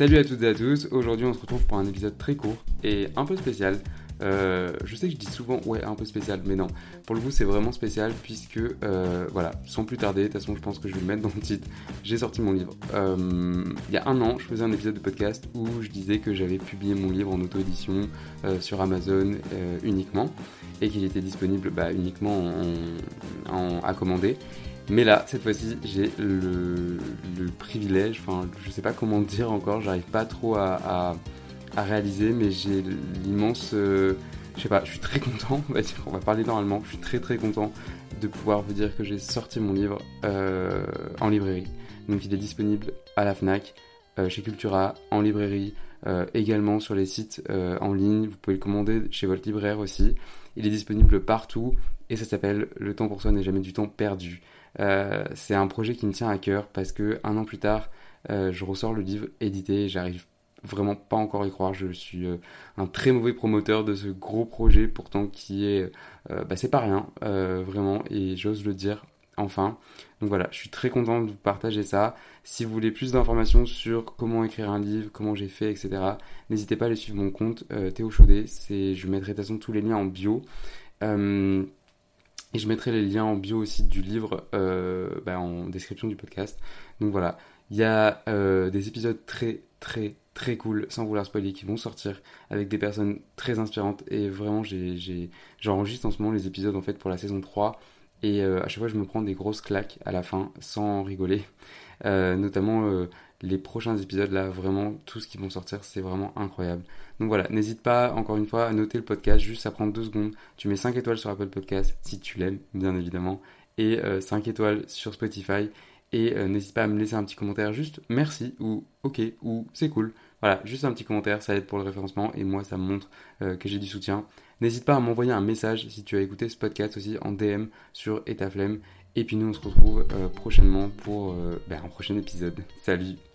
Salut à toutes et à tous, aujourd'hui on se retrouve pour un épisode très court et un peu spécial. Euh, je sais que je dis souvent ouais un peu spécial, mais non. Pour le coup c'est vraiment spécial puisque euh, voilà, sans plus tarder, de toute façon je pense que je vais le mettre dans le titre, j'ai sorti mon livre. Euh, il y a un an je faisais un épisode de podcast où je disais que j'avais publié mon livre en auto-édition sur Amazon uniquement et qu'il était disponible bah, uniquement en, à commander. Mais là, cette fois-ci, j'ai le, privilège, enfin, je sais pas comment dire encore, j'arrive pas trop à, réaliser, mais j'ai l'immense. Euh, je sais pas, je suis très content, on va dire, on va parler normalement, je suis très très content de pouvoir vous dire que j'ai sorti mon livre euh, en librairie. Donc il est disponible à la FNAC, euh, chez Cultura, en librairie, également sur les sites en ligne, vous pouvez le commander chez votre libraire aussi. Il est disponible partout et ça s'appelle Le temps pour soi n'est jamais du temps perdu. Euh, c'est un projet qui me tient à cœur parce que un an plus tard, euh, je ressors le livre édité. J'arrive vraiment pas encore à y croire. Je suis euh, un très mauvais promoteur de ce gros projet, pourtant qui est, bah, c'est pas rien, vraiment, et j'ose le dire enfin. Donc voilà, je suis très content de vous partager ça. Si vous voulez plus d'informations sur comment écrire un livre, comment j'ai fait, etc., n'hésitez pas à aller suivre mon compte Théo Chaudet. Je mettrai de toute façon tous les liens en bio. Et je mettrai les liens en bio aussi du livre euh, bah, en description du podcast. Donc voilà, il y a euh, des épisodes très très très cool, sans vouloir spoiler, qui vont sortir avec des personnes très inspirantes. Et vraiment, j'enregistre en ce moment les épisodes en fait pour la saison 3. Et euh, à chaque fois, je me prends des grosses claques à la fin, sans rigoler. notamment les prochains épisodes là, vraiment tout ce qui vont sortir, c'est vraiment incroyable. Donc voilà, n'hésite pas encore une fois à noter le podcast, juste ça prend deux secondes. Tu mets 5 étoiles sur Apple Podcast si tu l'aimes, bien évidemment, et 5 euh, étoiles sur Spotify. Et euh, n'hésite pas à me laisser un petit commentaire, juste merci ou ok ou c'est cool. Voilà, juste un petit commentaire, ça aide pour le référencement et moi ça montre euh, que j'ai du soutien. N'hésite pas à m'envoyer un message si tu as écouté ce podcast aussi en DM sur Etaflemme. Et puis nous on se retrouve prochainement pour ben, un prochain épisode. Salut